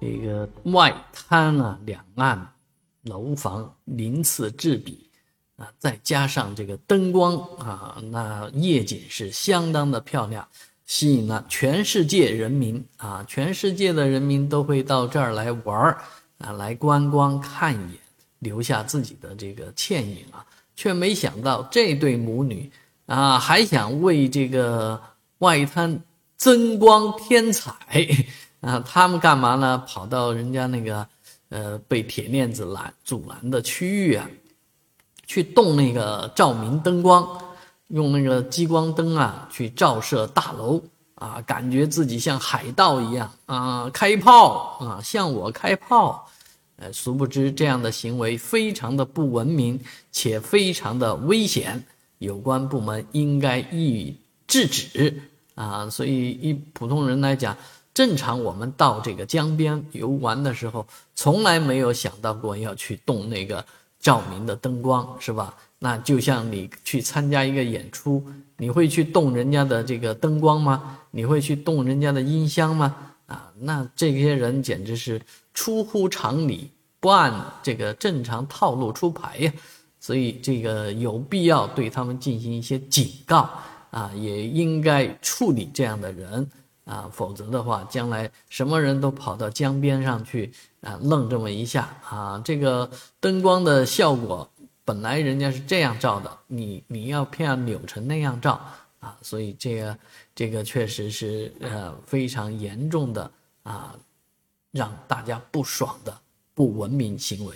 这个外滩啊，两岸楼房鳞次栉比啊，再加上这个灯光啊，那夜景是相当的漂亮，吸引了全世界人民啊，全世界的人民都会到这儿来玩儿啊，来观光看一眼，留下自己的这个倩影啊，却没想到这对母女啊，还想为这个外滩增光添彩。啊，他们干嘛呢？跑到人家那个，呃，被铁链子拦阻拦的区域啊，去动那个照明灯光，用那个激光灯啊去照射大楼啊，感觉自己像海盗一样啊，开炮啊，向我开炮，呃，殊不知这样的行为非常的不文明，且非常的危险，有关部门应该予以制止啊。所以，一普通人来讲。正常，我们到这个江边游玩的时候，从来没有想到过要去动那个照明的灯光，是吧？那就像你去参加一个演出，你会去动人家的这个灯光吗？你会去动人家的音箱吗？啊，那这些人简直是出乎常理，不按这个正常套路出牌呀！所以这个有必要对他们进行一些警告啊，也应该处理这样的人。啊，否则的话，将来什么人都跑到江边上去啊，愣这么一下啊，这个灯光的效果本来人家是这样照的，你你要偏要扭成那样照啊，所以这个这个确实是呃非常严重的啊，让大家不爽的不文明行为。